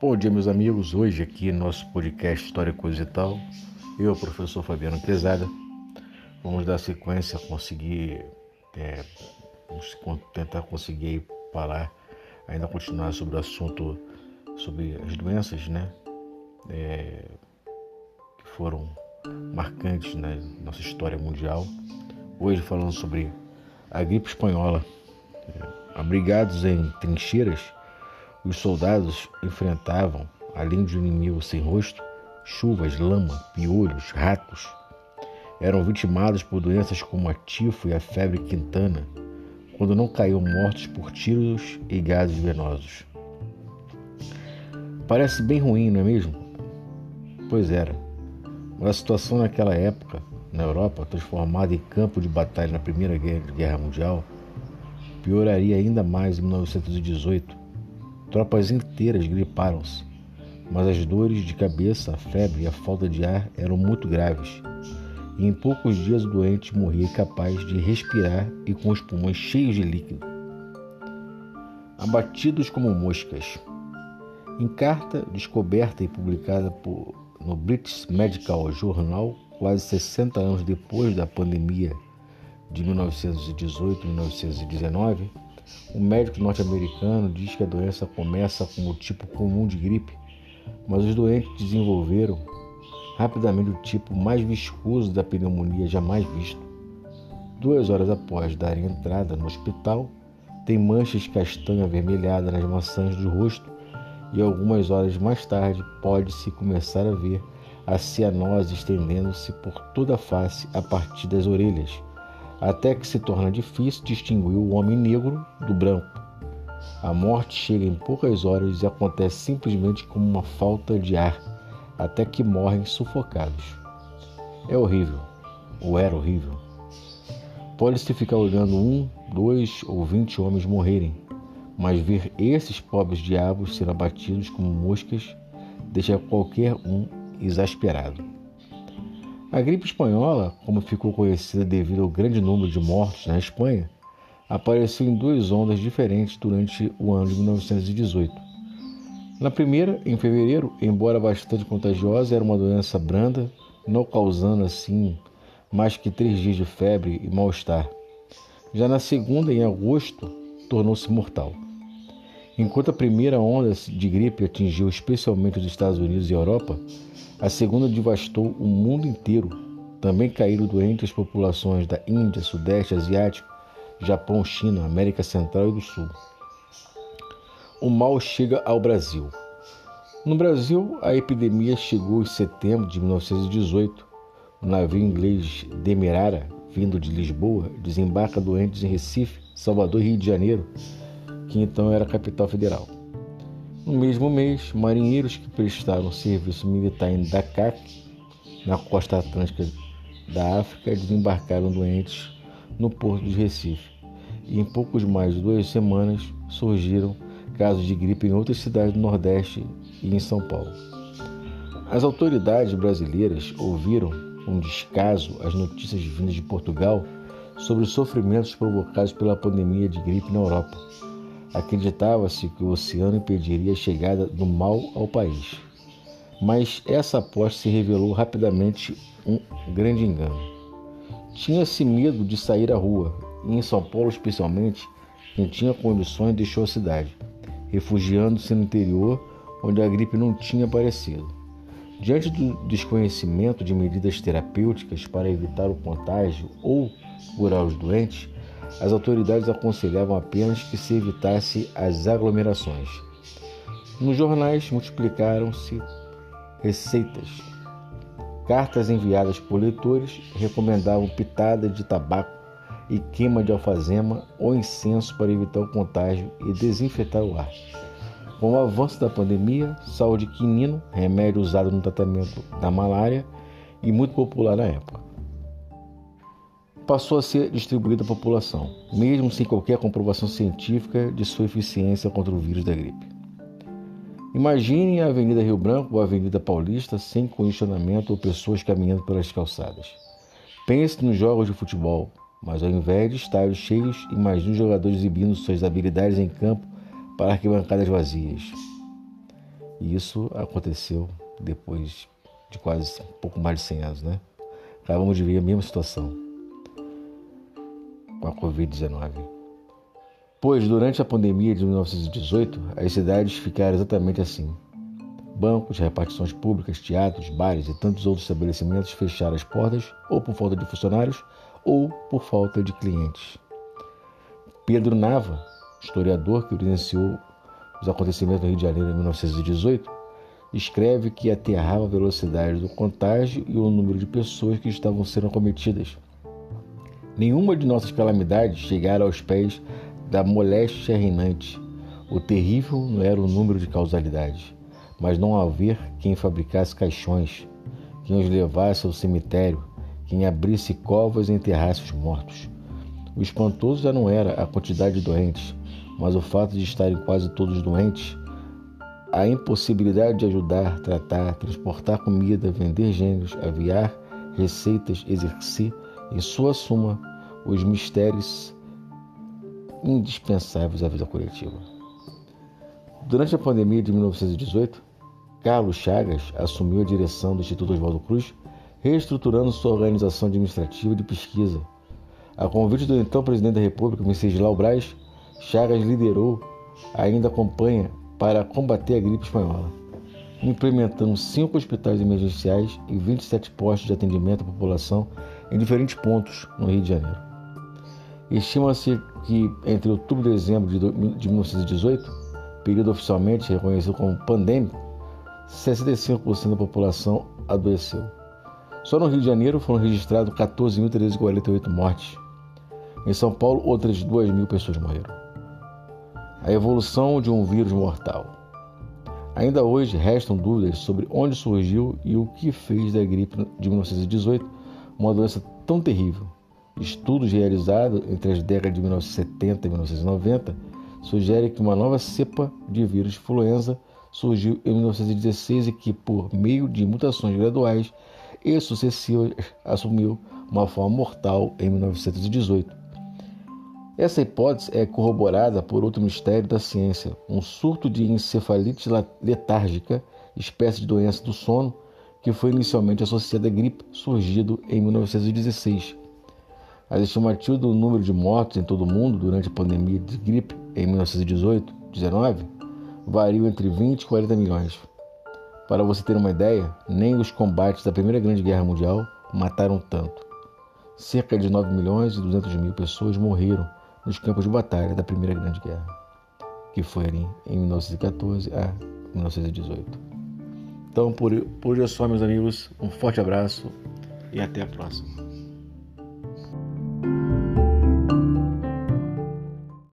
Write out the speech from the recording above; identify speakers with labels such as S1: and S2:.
S1: Bom dia, meus amigos. Hoje, aqui no nosso podcast História Coisa e Tal, eu, professor Fabiano Pesada, vamos dar sequência, conseguir, é, tentar conseguir falar, ainda continuar sobre o assunto, sobre as doenças, né, é, que foram marcantes na nossa história mundial. Hoje, falando sobre a gripe espanhola. É, abrigados em trincheiras, os soldados enfrentavam, além de um inimigo sem rosto, chuvas, lama, piolhos, ratos. Eram vitimados por doenças como a tifo e a febre quintana, quando não caíam mortos por tiros e gases venosos. Parece bem ruim, não é mesmo? Pois era. Mas a situação naquela época, na Europa, transformada em campo de batalha na Primeira Guerra Mundial, pioraria ainda mais em 1918 Tropas inteiras griparam-se, mas as dores de cabeça, a febre e a falta de ar eram muito graves. E em poucos dias o doente morria incapaz de respirar e com os pulmões cheios de líquido. Abatidos como moscas. Em carta descoberta e publicada por, no British Medical Journal, quase 60 anos depois da pandemia de 1918-1919, o médico norte-americano diz que a doença começa como o tipo comum de gripe, mas os doentes desenvolveram rapidamente o tipo mais viscoso da pneumonia jamais visto. Duas horas após darem entrada no hospital, tem manchas castanho avermelhadas nas maçãs do rosto e algumas horas mais tarde pode-se começar a ver a cianose estendendo-se por toda a face a partir das orelhas até que se torna difícil distinguir o homem negro do branco. A morte chega em poucas horas e acontece simplesmente como uma falta de ar, até que morrem sufocados. É horrível, ou era horrível. Pode-se ficar olhando um, dois ou vinte homens morrerem, mas ver esses pobres diabos serem abatidos como moscas deixa qualquer um exasperado. A gripe espanhola, como ficou conhecida devido ao grande número de mortos na Espanha, apareceu em duas ondas diferentes durante o ano de 1918. Na primeira, em fevereiro, embora bastante contagiosa, era uma doença branda, não causando assim mais que três dias de febre e mal-estar. Já na segunda, em agosto, tornou-se mortal. Enquanto a primeira onda de gripe atingiu especialmente os Estados Unidos e Europa, a segunda devastou o mundo inteiro. Também caíram doentes as populações da Índia, Sudeste Asiático, Japão, China, América Central e do Sul. O mal chega ao Brasil. No Brasil, a epidemia chegou em setembro de 1918. O navio inglês Demerara, vindo de Lisboa, desembarca doentes em Recife, Salvador e Rio de Janeiro, que então era capital federal. No mesmo mês, marinheiros que prestaram serviço militar em Dakar, na costa atlântica da África, desembarcaram doentes no porto de Recife. E em poucos mais de duas semanas surgiram casos de gripe em outras cidades do Nordeste e em São Paulo. As autoridades brasileiras ouviram com descaso as notícias vindas de Portugal sobre os sofrimentos provocados pela pandemia de gripe na Europa Acreditava-se que o oceano impediria a chegada do mal ao país. Mas essa aposta se revelou rapidamente um grande engano. Tinha-se medo de sair à rua, e em São Paulo especialmente, quem tinha condições deixou a cidade, refugiando-se no interior, onde a gripe não tinha aparecido. Diante do desconhecimento de medidas terapêuticas para evitar o contágio ou curar os doentes, as autoridades aconselhavam apenas que se evitasse as aglomerações. Nos jornais multiplicaram-se receitas. Cartas enviadas por leitores recomendavam pitada de tabaco e queima de alfazema ou incenso para evitar o contágio e desinfetar o ar. Com o avanço da pandemia, sal de quinino, remédio usado no tratamento da malária e muito popular na época passou a ser distribuída à população, mesmo sem qualquer comprovação científica de sua eficiência contra o vírus da gripe. Imagine a Avenida Rio Branco ou a Avenida Paulista sem condicionamento ou pessoas caminhando pelas calçadas. Pense nos jogos de futebol, mas ao invés de estádios cheios, imagine os jogadores exibindo suas habilidades em campo para arquibancadas vazias. E isso aconteceu depois de quase um pouco mais de 100 anos, né? Acabamos de ver a mesma situação com a Covid-19. Pois durante a pandemia de 1918, as cidades ficaram exatamente assim. Bancos, repartições públicas, teatros, bares e tantos outros estabelecimentos fecharam as portas ou por falta de funcionários ou por falta de clientes. Pedro Nava, historiador que evidenciou os acontecimentos no Rio de Janeiro em 1918, escreve que aterrava a velocidade do contágio e o número de pessoas que estavam sendo acometidas. Nenhuma de nossas calamidades chegara aos pés da moléstia reinante. O terrível não era o número de causalidades, mas não haver quem fabricasse caixões, quem os levasse ao cemitério, quem abrisse covas e enterrasse os mortos. O espantoso já não era a quantidade de doentes, mas o fato de estarem quase todos doentes, a impossibilidade de ajudar, tratar, transportar comida, vender gêneros, aviar receitas, exercer, em sua suma, os mistérios indispensáveis à vida coletiva. Durante a pandemia de 1918, Carlos Chagas assumiu a direção do Instituto Oswaldo Cruz, reestruturando sua organização administrativa de pesquisa. A convite do então presidente da República, Venceslau Braz, Chagas liderou ainda a campanha para combater a gripe espanhola, implementando cinco hospitais emergenciais e 27 postos de atendimento à população em diferentes pontos no Rio de Janeiro. Estima-se que entre outubro e dezembro de 1918, período oficialmente reconhecido como pandêmico, 65% da população adoeceu. Só no Rio de Janeiro foram registrados 14.348 mortes. Em São Paulo, outras 2 mil pessoas morreram a evolução de um vírus mortal. Ainda hoje restam dúvidas sobre onde surgiu e o que fez da gripe de 1918 uma doença tão terrível. Estudos realizados entre as décadas de 1970 e 1990 sugerem que uma nova cepa de vírus influenza surgiu em 1916 e que, por meio de mutações graduais e sucessivas, assumiu uma forma mortal em 1918. Essa hipótese é corroborada por outro mistério da ciência, um surto de encefalite letárgica, espécie de doença do sono, que foi inicialmente associada à gripe, surgido em 1916. As estimativas do número de mortos em todo o mundo durante a pandemia de gripe em 1918-19 variam entre 20 e 40 milhões. Para você ter uma ideia, nem os combates da Primeira Grande Guerra Mundial mataram tanto. Cerca de 9 milhões e 200 mil pessoas morreram nos campos de batalha da Primeira Grande Guerra, que foi em 1914 a 1918. Então, por, por hoje é só, meus amigos. Um forte abraço e até a próxima.